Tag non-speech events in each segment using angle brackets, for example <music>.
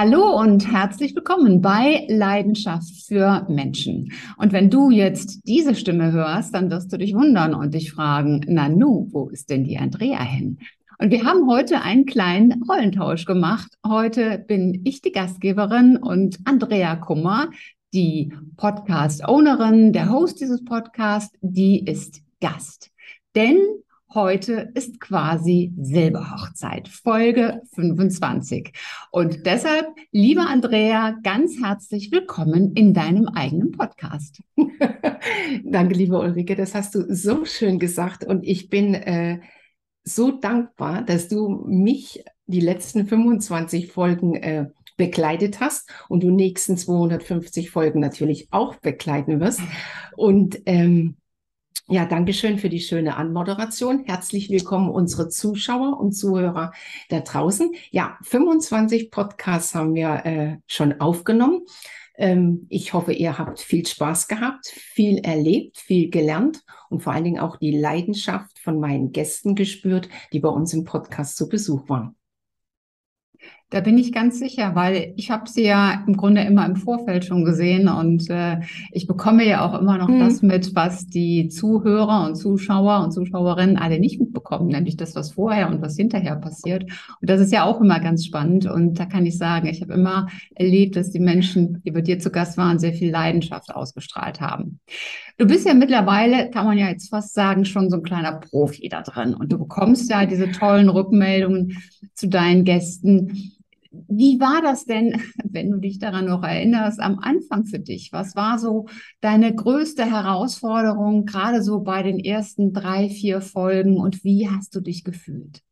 Hallo und herzlich willkommen bei Leidenschaft für Menschen. Und wenn du jetzt diese Stimme hörst, dann wirst du dich wundern und dich fragen, Nanu, wo ist denn die Andrea hin? Und wir haben heute einen kleinen Rollentausch gemacht. Heute bin ich die Gastgeberin und Andrea Kummer, die Podcast-Ownerin, der Host dieses Podcasts, die ist Gast. Denn Heute ist quasi Silberhochzeit, Folge 25. Und deshalb, liebe Andrea, ganz herzlich willkommen in deinem eigenen Podcast. <laughs> Danke, liebe Ulrike, das hast du so schön gesagt. Und ich bin äh, so dankbar, dass du mich die letzten 25 Folgen äh, begleitet hast und du nächsten 250 Folgen natürlich auch begleiten wirst. <laughs> Und ähm, ja, danke schön für die schöne Anmoderation. Herzlich willkommen unsere Zuschauer und Zuhörer da draußen. Ja, 25 Podcasts haben wir äh, schon aufgenommen. Ähm, ich hoffe, ihr habt viel Spaß gehabt, viel erlebt, viel gelernt und vor allen Dingen auch die Leidenschaft von meinen Gästen gespürt, die bei uns im Podcast zu Besuch waren. Da bin ich ganz sicher, weil ich habe sie ja im Grunde immer im Vorfeld schon gesehen und äh, ich bekomme ja auch immer noch mhm. das mit, was die Zuhörer und Zuschauer und Zuschauerinnen alle nicht mitbekommen, nämlich das, was vorher und was hinterher passiert. Und das ist ja auch immer ganz spannend und da kann ich sagen, ich habe immer erlebt, dass die Menschen, die bei dir zu Gast waren, sehr viel Leidenschaft ausgestrahlt haben. Du bist ja mittlerweile, kann man ja jetzt fast sagen, schon so ein kleiner Profi da drin und du bekommst ja diese tollen Rückmeldungen zu deinen Gästen wie war das denn, <laughs> wenn du dich daran noch erinnerst, am Anfang für dich? Was war so deine größte Herausforderung, gerade so bei den ersten drei, vier Folgen und wie hast du dich gefühlt?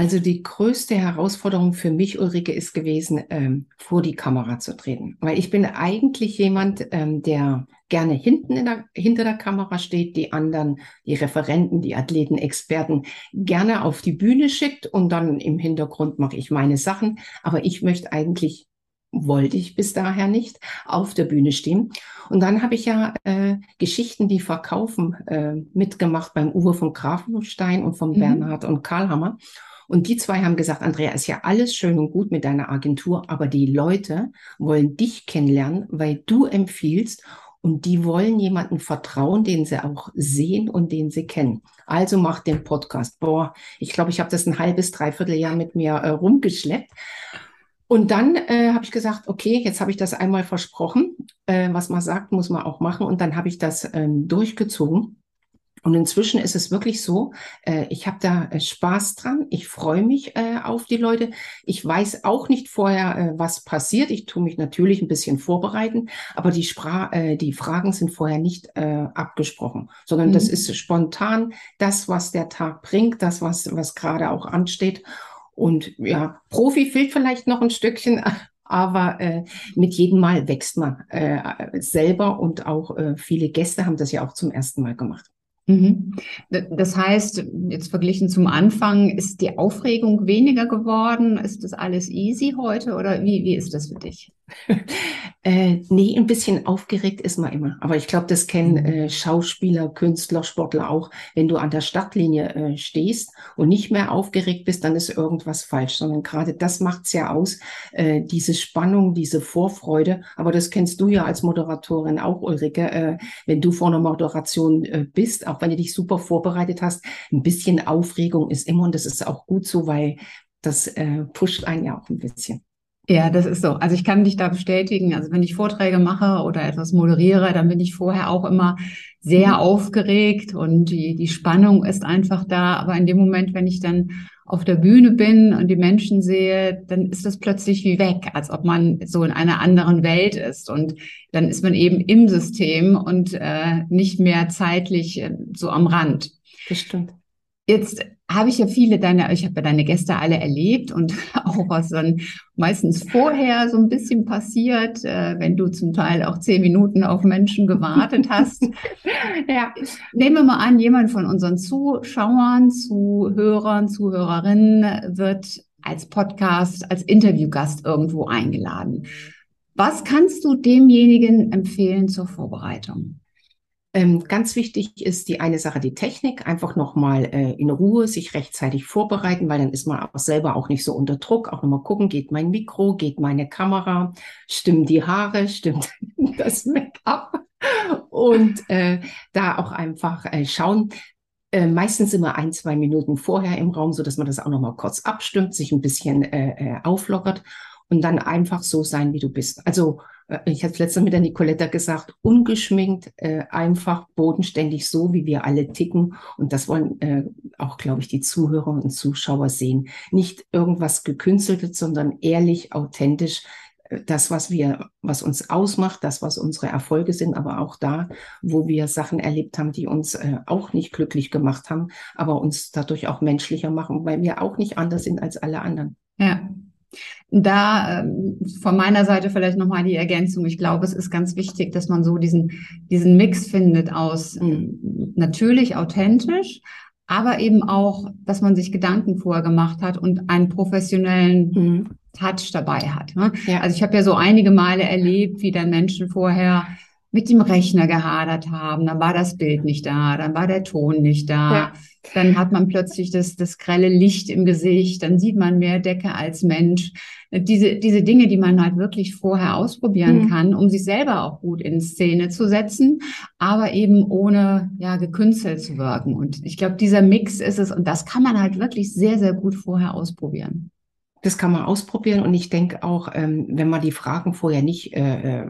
Also die größte Herausforderung für mich, Ulrike, ist gewesen, ähm, vor die Kamera zu treten. Weil ich bin eigentlich jemand, ähm, der gerne hinten in der, hinter der Kamera steht, die anderen, die Referenten, die Athleten, Experten gerne auf die Bühne schickt und dann im Hintergrund mache ich meine Sachen. Aber ich möchte eigentlich wollte ich bis daher nicht auf der Bühne stehen. Und dann habe ich ja äh, Geschichten, die verkaufen, äh, mitgemacht beim Uwe von Grafenstein und von mhm. Bernhard und Karlhammer. Und die zwei haben gesagt, Andrea, ist ja alles schön und gut mit deiner Agentur, aber die Leute wollen dich kennenlernen, weil du empfiehlst und die wollen jemanden vertrauen, den sie auch sehen und den sie kennen. Also mach den Podcast. Boah, ich glaube, ich habe das ein halbes, dreiviertel Jahr mit mir äh, rumgeschleppt. Und dann äh, habe ich gesagt, okay, jetzt habe ich das einmal versprochen. Äh, was man sagt, muss man auch machen. Und dann habe ich das ähm, durchgezogen. Und inzwischen ist es wirklich so, äh, ich habe da äh, Spaß dran, ich freue mich äh, auf die Leute. Ich weiß auch nicht vorher, äh, was passiert. Ich tue mich natürlich ein bisschen vorbereiten, aber die, Spra äh, die Fragen sind vorher nicht äh, abgesprochen, sondern mhm. das ist spontan das, was der Tag bringt, das, was, was gerade auch ansteht. Und ja, Profi fehlt vielleicht noch ein Stückchen, <laughs> aber äh, mit jedem Mal wächst man äh, selber und auch äh, viele Gäste haben das ja auch zum ersten Mal gemacht. Mhm. Das heißt, jetzt verglichen zum Anfang, ist die Aufregung weniger geworden? Ist das alles easy heute oder wie, wie ist das für dich? <laughs> Äh, nee, ein bisschen aufgeregt ist man immer. Aber ich glaube, das kennen mhm. äh, Schauspieler, Künstler, Sportler auch. Wenn du an der Startlinie äh, stehst und nicht mehr aufgeregt bist, dann ist irgendwas falsch. Sondern gerade das macht's ja aus, äh, diese Spannung, diese Vorfreude. Aber das kennst du ja als Moderatorin auch, Ulrike. Äh, wenn du vor einer Moderation äh, bist, auch wenn du dich super vorbereitet hast, ein bisschen Aufregung ist immer und das ist auch gut so, weil das äh, pusht einen ja auch ein bisschen. Ja, das ist so. Also ich kann dich da bestätigen. Also wenn ich Vorträge mache oder etwas moderiere, dann bin ich vorher auch immer sehr mhm. aufgeregt und die, die Spannung ist einfach da. Aber in dem Moment, wenn ich dann auf der Bühne bin und die Menschen sehe, dann ist das plötzlich wie weg, als ob man so in einer anderen Welt ist. Und dann ist man eben im System und äh, nicht mehr zeitlich äh, so am Rand. Das stimmt. Jetzt habe ich ja viele deiner, ich habe ja deine Gäste alle erlebt und <laughs> auch was dann meistens vorher so ein bisschen passiert, äh, wenn du zum Teil auch zehn Minuten auf Menschen gewartet hast. <laughs> ja. Nehmen wir mal an, jemand von unseren Zuschauern, Zuhörern, Zuhörerinnen wird als Podcast, als Interviewgast irgendwo eingeladen. Was kannst du demjenigen empfehlen zur Vorbereitung? Ähm, ganz wichtig ist die eine Sache, die Technik, einfach nochmal äh, in Ruhe sich rechtzeitig vorbereiten, weil dann ist man auch selber auch nicht so unter Druck. Auch nochmal gucken, geht mein Mikro, geht meine Kamera, stimmen die Haare, stimmt <laughs> das Make-up und äh, da auch einfach äh, schauen. Äh, meistens immer ein, zwei Minuten vorher im Raum, so dass man das auch nochmal kurz abstimmt, sich ein bisschen äh, äh, auflockert und dann einfach so sein, wie du bist. Also äh, ich habe letztens mit der Nicoletta gesagt, ungeschminkt, äh, einfach bodenständig, so wie wir alle ticken. Und das wollen äh, auch, glaube ich, die Zuhörer und Zuschauer sehen. Nicht irgendwas gekünsteltes, sondern ehrlich, authentisch. Äh, das, was wir, was uns ausmacht, das, was unsere Erfolge sind, aber auch da, wo wir Sachen erlebt haben, die uns äh, auch nicht glücklich gemacht haben, aber uns dadurch auch menschlicher machen, weil wir auch nicht anders sind als alle anderen. Ja, da ähm, von meiner Seite vielleicht nochmal die Ergänzung. Ich glaube, es ist ganz wichtig, dass man so diesen, diesen Mix findet aus mhm. natürlich authentisch, aber eben auch, dass man sich Gedanken vorher gemacht hat und einen professionellen mhm. Touch dabei hat. Ne? Ja. Also ich habe ja so einige Male erlebt, wie dann Menschen vorher mit dem Rechner gehadert haben, dann war das Bild nicht da, dann war der Ton nicht da, ja. dann hat man plötzlich das, das grelle Licht im Gesicht, dann sieht man mehr Decke als Mensch. Diese, diese Dinge, die man halt wirklich vorher ausprobieren mhm. kann, um sich selber auch gut in Szene zu setzen, aber eben ohne ja gekünstelt zu wirken. Und ich glaube, dieser Mix ist es und das kann man halt wirklich sehr, sehr gut vorher ausprobieren. Das kann man ausprobieren und ich denke auch, ähm, wenn man die Fragen vorher nicht äh, äh,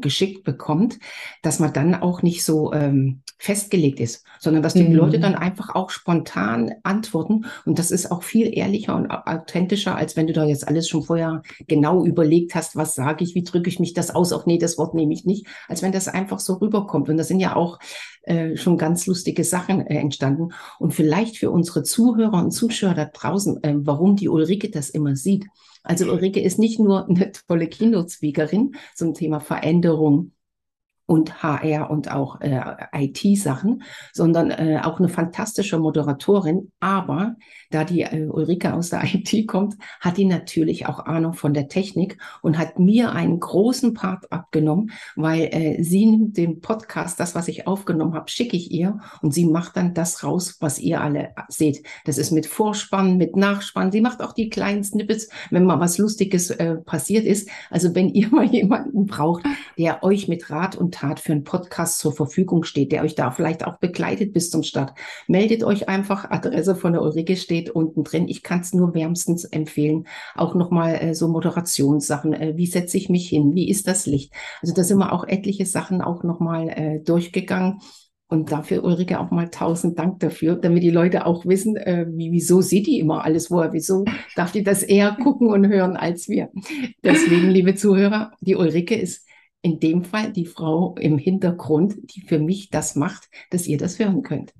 geschickt bekommt, dass man dann auch nicht so ähm, festgelegt ist, sondern dass die mhm. Leute dann einfach auch spontan antworten und das ist auch viel ehrlicher und authentischer, als wenn du da jetzt alles schon vorher genau überlegt hast, was sage ich, wie drücke ich mich das aus, auch nee, das Wort nehme ich nicht, als wenn das einfach so rüberkommt und das sind ja auch äh, schon ganz lustige Sachen äh, entstanden. Und vielleicht für unsere Zuhörer und Zuschauer da draußen, äh, warum die Ulrike das immer sieht. Also Ulrike ist nicht nur eine tolle Keynote-Speakerin zum Thema Veränderung und HR und auch äh, IT-Sachen, sondern äh, auch eine fantastische Moderatorin. Aber da die äh, Ulrike aus der <laughs> IT kommt, hat die natürlich auch Ahnung von der Technik und hat mir einen großen Part abgenommen, weil äh, sie nimmt den Podcast, das, was ich aufgenommen habe, schicke ich ihr und sie macht dann das raus, was ihr alle seht. Das ist mit Vorspann, mit Nachspann. Sie macht auch die kleinen Snippets, wenn mal was Lustiges äh, passiert ist. Also wenn <laughs> ihr mal jemanden braucht, der euch mit Rat und Tat für einen Podcast zur Verfügung steht, der euch da vielleicht auch begleitet bis zum Start. Meldet euch einfach, Adresse von der Ulrike steht unten drin. Ich kann es nur wärmstens empfehlen. Auch nochmal äh, so Moderationssachen. Äh, wie setze ich mich hin? Wie ist das Licht? Also da sind wir auch etliche Sachen auch nochmal äh, durchgegangen. Und dafür, Ulrike, auch mal tausend Dank dafür, damit die Leute auch wissen, äh, wie, wieso sieht die immer alles woher, wieso darf die das eher gucken und hören als wir. Deswegen, liebe Zuhörer, die Ulrike ist in dem Fall die Frau im Hintergrund, die für mich das macht, dass ihr das hören könnt.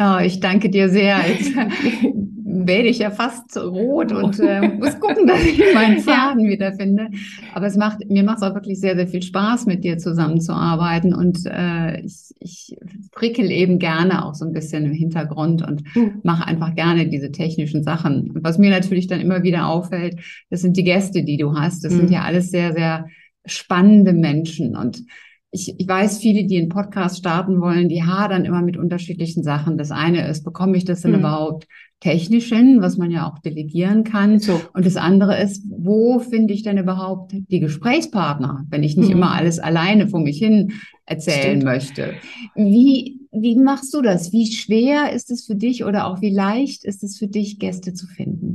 Oh, ich danke dir sehr. Jetzt <laughs> werde ich ja fast rot und äh, muss <laughs> gucken, dass ich meinen Faden ja. wiederfinde. Aber es macht, mir macht es auch wirklich sehr, sehr viel Spaß, mit dir zusammenzuarbeiten. Und äh, ich, ich prickel eben gerne auch so ein bisschen im Hintergrund und mhm. mache einfach gerne diese technischen Sachen. Und was mir natürlich dann immer wieder auffällt, das sind die Gäste, die du hast. Das mhm. sind ja alles sehr, sehr spannende Menschen. Und ich, ich weiß, viele, die einen Podcast starten wollen, die hadern immer mit unterschiedlichen Sachen. Das eine ist, bekomme ich das denn mhm. überhaupt technisch hin, was man ja auch delegieren kann? So. Und das andere ist, wo finde ich denn überhaupt die Gesprächspartner, wenn ich nicht mhm. immer alles alleine vor mich hin erzählen Stimmt. möchte? Wie, wie machst du das? Wie schwer ist es für dich oder auch wie leicht ist es für dich, Gäste zu finden?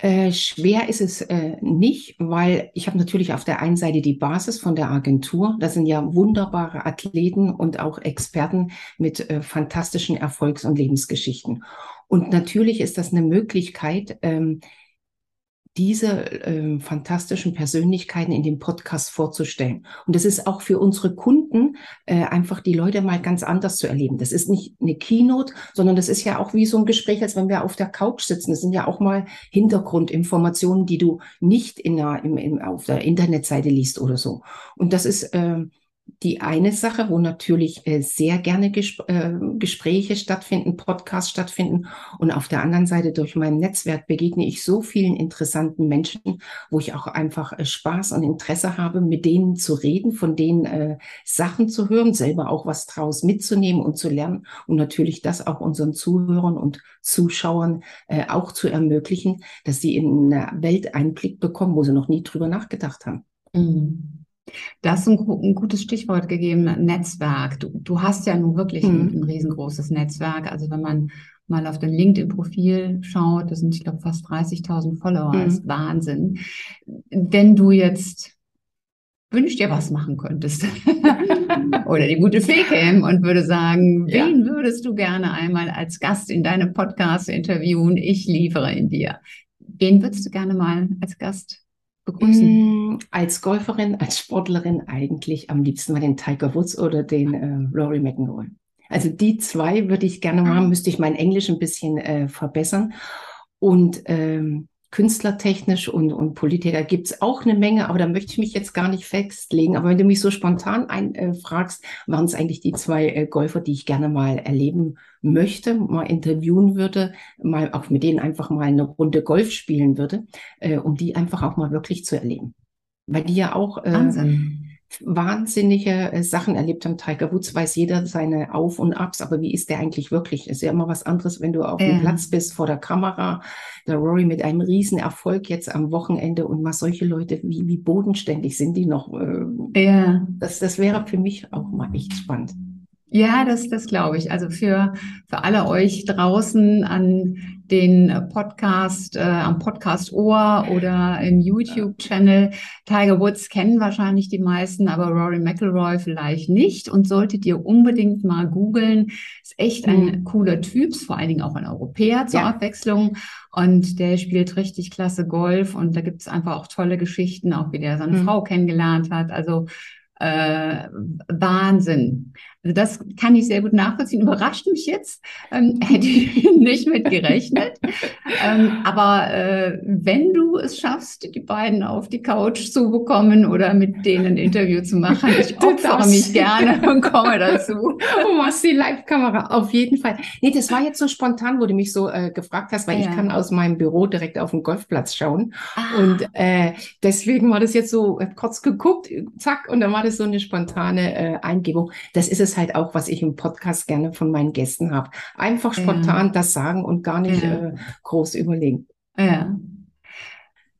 Äh, schwer ist es äh, nicht, weil ich habe natürlich auf der einen Seite die Basis von der Agentur. Das sind ja wunderbare Athleten und auch Experten mit äh, fantastischen Erfolgs- und Lebensgeschichten. Und natürlich ist das eine Möglichkeit, ähm, diese äh, fantastischen Persönlichkeiten in dem Podcast vorzustellen. Und das ist auch für unsere Kunden äh, einfach die Leute mal ganz anders zu erleben. Das ist nicht eine Keynote, sondern das ist ja auch wie so ein Gespräch, als wenn wir auf der Couch sitzen. Das sind ja auch mal Hintergrundinformationen, die du nicht in der, im, im, auf der Internetseite liest oder so. Und das ist äh, die eine Sache, wo natürlich äh, sehr gerne Gesp äh, Gespräche stattfinden, Podcasts stattfinden. Und auf der anderen Seite durch mein Netzwerk begegne ich so vielen interessanten Menschen, wo ich auch einfach äh, Spaß und Interesse habe, mit denen zu reden, von denen äh, Sachen zu hören, selber auch was draus mitzunehmen und zu lernen und natürlich das auch unseren Zuhörern und Zuschauern äh, auch zu ermöglichen, dass sie in eine Welt Einblick bekommen, wo sie noch nie drüber nachgedacht haben. Mhm. Das ist ein, ein, gutes Stichwort gegeben, Netzwerk. Du, du hast ja nun wirklich mhm. ein, ein, riesengroßes Netzwerk. Also wenn man mal auf dein LinkedIn-Profil schaut, das sind, ich glaube, fast 30.000 Follower. Mhm. Das ist Wahnsinn. Wenn du jetzt wünschst dir was machen könntest <laughs> oder die gute Fee käme und würde sagen, wen ja. würdest du gerne einmal als Gast in deinem Podcast interviewen? Ich liefere in dir. Wen würdest du gerne mal als Gast begrüßen? Mm, als Golferin, als Sportlerin eigentlich am liebsten mal den Tiger Woods oder den äh, Rory McIlroy. Also die zwei würde ich gerne machen, ah. müsste ich mein Englisch ein bisschen äh, verbessern. Und ähm, künstlertechnisch und, und Politiker gibt es auch eine Menge, aber da möchte ich mich jetzt gar nicht festlegen. Aber wenn du mich so spontan ein, äh, waren es eigentlich die zwei äh, Golfer, die ich gerne mal erleben möchte, mal interviewen würde, mal auch mit denen einfach mal eine Runde Golf spielen würde, äh, um die einfach auch mal wirklich zu erleben. Weil die ja auch äh, Wahnsinn wahnsinnige äh, Sachen erlebt haben. Tiger Woods weiß jeder seine Auf und Abs, aber wie ist der eigentlich wirklich? Ist ja immer was anderes, wenn du auf dem Platz bist vor der Kamera. Der Rory mit einem riesen Erfolg jetzt am Wochenende und mal solche Leute, wie, wie bodenständig sind die noch? Äh, ja. Das, das wäre für mich auch mal echt spannend. Ja, das, das glaube ich. Also für, für alle euch draußen an den Podcast, äh, am Podcast Ohr oder im YouTube-Channel. Tiger Woods kennen wahrscheinlich die meisten, aber Rory McIlroy vielleicht nicht. Und solltet ihr unbedingt mal googeln. Ist echt ein mhm. cooler Typ, vor allen Dingen auch ein Europäer zur ja. Abwechslung. Und der spielt richtig klasse Golf. Und da gibt es einfach auch tolle Geschichten, auch wie der seine mhm. Frau kennengelernt hat. Also äh, Wahnsinn. Also das kann ich sehr gut nachvollziehen. Überrascht mich jetzt, ähm, <laughs> hätte ich nicht mit gerechnet. ähm, aber äh, wenn du es schaffst, die beiden auf die Couch zu bekommen oder mit denen ein Interview zu machen, ich <laughs> opfere mich gerne <laughs> und komme dazu. Du machst die Live-Kamera, auf jeden Fall. Nee, das war jetzt so spontan, wo du mich so äh, gefragt hast, weil ja. ich kann aus meinem Büro direkt auf den Golfplatz schauen. Ah. Und äh, deswegen war das jetzt so äh, kurz geguckt, zack, und dann war das so eine spontane äh, Eingebung. Das ist es halt auch, was ich im Podcast gerne von meinen Gästen habe. Einfach spontan ja. das sagen und gar nicht ja. äh, groß überlegen. Ja.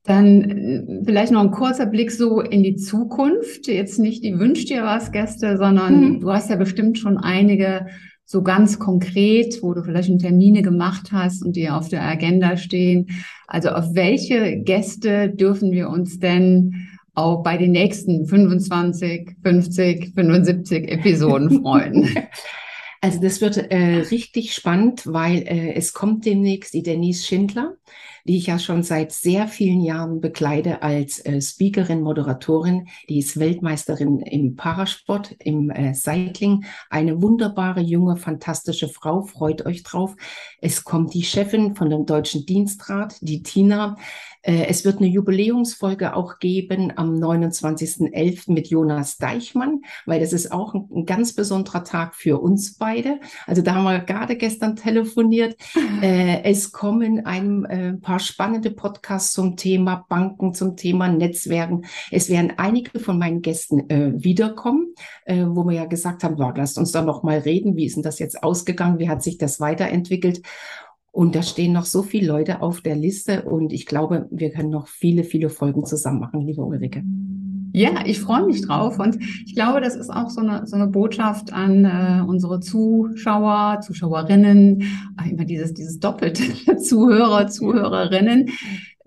Dann äh, vielleicht noch ein kurzer Blick so in die Zukunft. Jetzt nicht die Wünsch dir was Gäste, sondern mhm. du hast ja bestimmt schon einige so ganz konkret, wo du vielleicht schon Termine gemacht hast und die auf der Agenda stehen. Also auf welche Gäste dürfen wir uns denn auch bei den nächsten 25, 50, 75 Episoden <laughs> freuen. Also das wird äh, richtig spannend, weil äh, es kommt demnächst die Denise Schindler, die ich ja schon seit sehr vielen Jahren bekleide als äh, Speakerin, Moderatorin. Die ist Weltmeisterin im Parasport, im äh, Cycling. Eine wunderbare, junge, fantastische Frau. Freut euch drauf. Es kommt die Chefin von dem Deutschen Dienstrat, die Tina. Äh, es wird eine Jubiläumsfolge auch geben am 29.11. mit Jonas Deichmann, weil das ist auch ein, ganz besonderer Tag für uns beide. Also da haben wir gerade gestern telefoniert. <laughs> Äh, es kommen ein äh, paar spannende Podcasts zum Thema Banken, zum Thema Netzwerken. Es werden einige von meinen Gästen wiederkommen, wo wir ja gesagt haben, lasst uns da noch mal reden. Wie ist denn das jetzt ausgegangen? Wie hat sich das weiterentwickelt? Und da stehen noch so viele Leute auf der Liste und ich glaube, wir können noch viele, viele Folgen zusammen machen, liebe Ulrike. Ja, ich freue mich drauf und ich glaube, das ist auch so eine, so eine Botschaft an äh, unsere Zuschauer, Zuschauerinnen, äh, immer dieses, dieses doppelte <laughs> Zuhörer, Zuhörerinnen.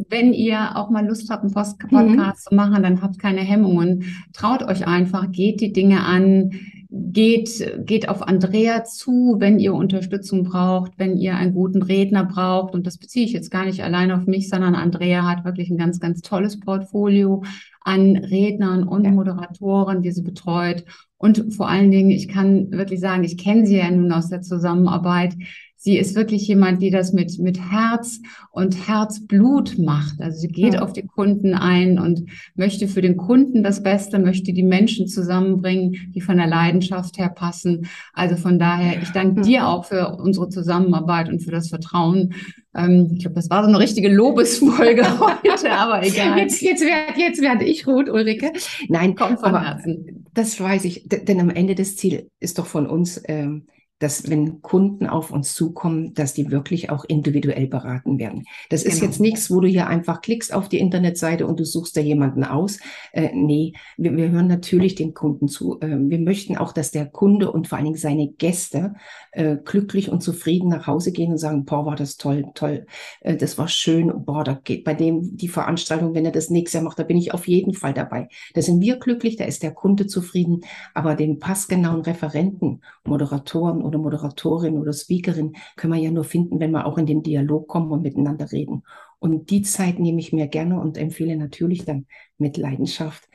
Wenn ihr auch mal Lust habt, einen Post mhm. Podcast mhm. zu machen, dann habt keine Hemmungen. Traut euch einfach, geht die Dinge an geht, geht auf Andrea zu, wenn ihr Unterstützung braucht, wenn ihr einen guten Redner braucht. Und das beziehe ich jetzt gar nicht allein auf mich, sondern Andrea hat wirklich ein ganz, ganz tolles Portfolio an Rednern und ja. Moderatoren, die sie betreut. Und vor allen Dingen, ich kann wirklich sagen, ich kenne sie ja nun aus der Zusammenarbeit. Sie ist wirklich jemand, die das mit, mit Herz und Herzblut macht. Also sie geht ja. auf die Kunden ein und möchte für den Kunden das Beste, möchte die Menschen zusammenbringen, die von der Leidenschaft her passen. Also von daher, ich danke ja. dir auch für unsere Zusammenarbeit und für das Vertrauen. Ähm, ich glaube, das war so eine richtige Lobesfolge <laughs> heute, aber egal. Jetzt, jetzt werde jetzt werd ich rot, Ulrike. Nein, kommt von Herzen. Das weiß ich, denn am Ende des Ziel ist doch von uns, ähm, dass wenn Kunden auf uns zukommen, dass die wirklich auch individuell beraten werden. Das ist genau. jetzt nichts, wo du hier einfach klickst auf die Internetseite und du suchst da jemanden aus. Äh, nee, wir, wir hören natürlich den Kunden zu. Äh, wir möchten auch, dass der Kunde und vor allen Dingen seine Gäste äh, glücklich und zufrieden nach Hause gehen und sagen, boah, war das toll, toll, äh, das war schön, boah, da geht bei dem die Veranstaltung, wenn er das nächste Jahr macht, da bin ich auf jeden Fall dabei. Da sind wir glücklich, da ist der Kunde zufrieden, aber den passgenauen Referenten, Moderatoren oder Moderatorin oder Speakerin können wir ja nur finden, wenn wir auch in den Dialog kommen und miteinander reden. Und die Zeit nehme ich mir gerne und empfehle natürlich dann mit Leidenschaft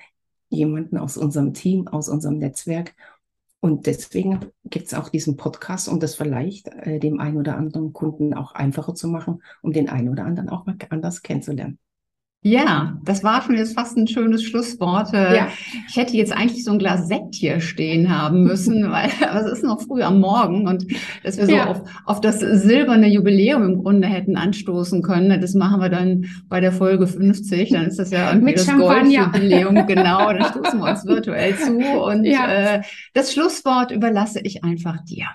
jemanden aus unserem Team, aus unserem Netzwerk. Und deswegen gibt es auch diesen Podcast, um das vielleicht äh, dem einen oder anderen Kunden auch einfacher zu machen, um den einen oder anderen auch mal anders kennenzulernen. Ja, das war schon jetzt fast ein schönes Schlusswort. Äh, ja. Ich hätte jetzt eigentlich so ein Glas Sekt hier stehen haben müssen, <laughs> weil es ist noch früh am Morgen und dass wir so ja. auf, auf das silberne Jubiläum im Grunde hätten anstoßen können. Das machen wir dann bei der Folge 50. Dann ist das ja irgendwie Mit das Goldjubiläum. <laughs> Genau, dann stoßen wir uns virtuell zu. Und ja. äh, das Schlusswort überlasse ich einfach dir.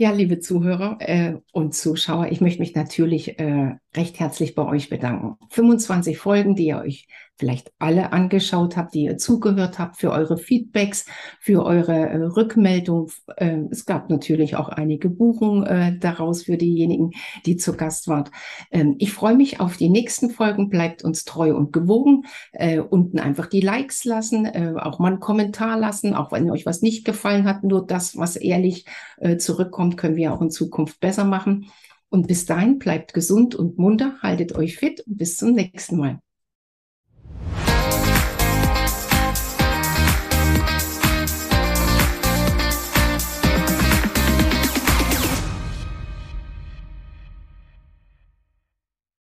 Ja, liebe Zuhörer äh, und Zuschauer, ich möchte mich natürlich äh, recht herzlich bei euch bedanken. 25 Folgen, die ihr euch vielleicht alle angeschaut habt, die ihr zugehört habt, für eure Feedbacks, für eure äh, Rückmeldung. Äh, es gab natürlich auch einige Buchungen äh, daraus für diejenigen, die zu Gast waren. Ähm, ich freue mich auf die nächsten Folgen. Bleibt uns treu und gewogen. Äh, unten einfach die Likes lassen, äh, auch mal einen Kommentar lassen, auch wenn euch was nicht gefallen hat. Nur das, was ehrlich äh, zurückkommt, können wir auch in Zukunft besser machen. Und bis dahin bleibt gesund und munter, haltet euch fit und bis zum nächsten Mal.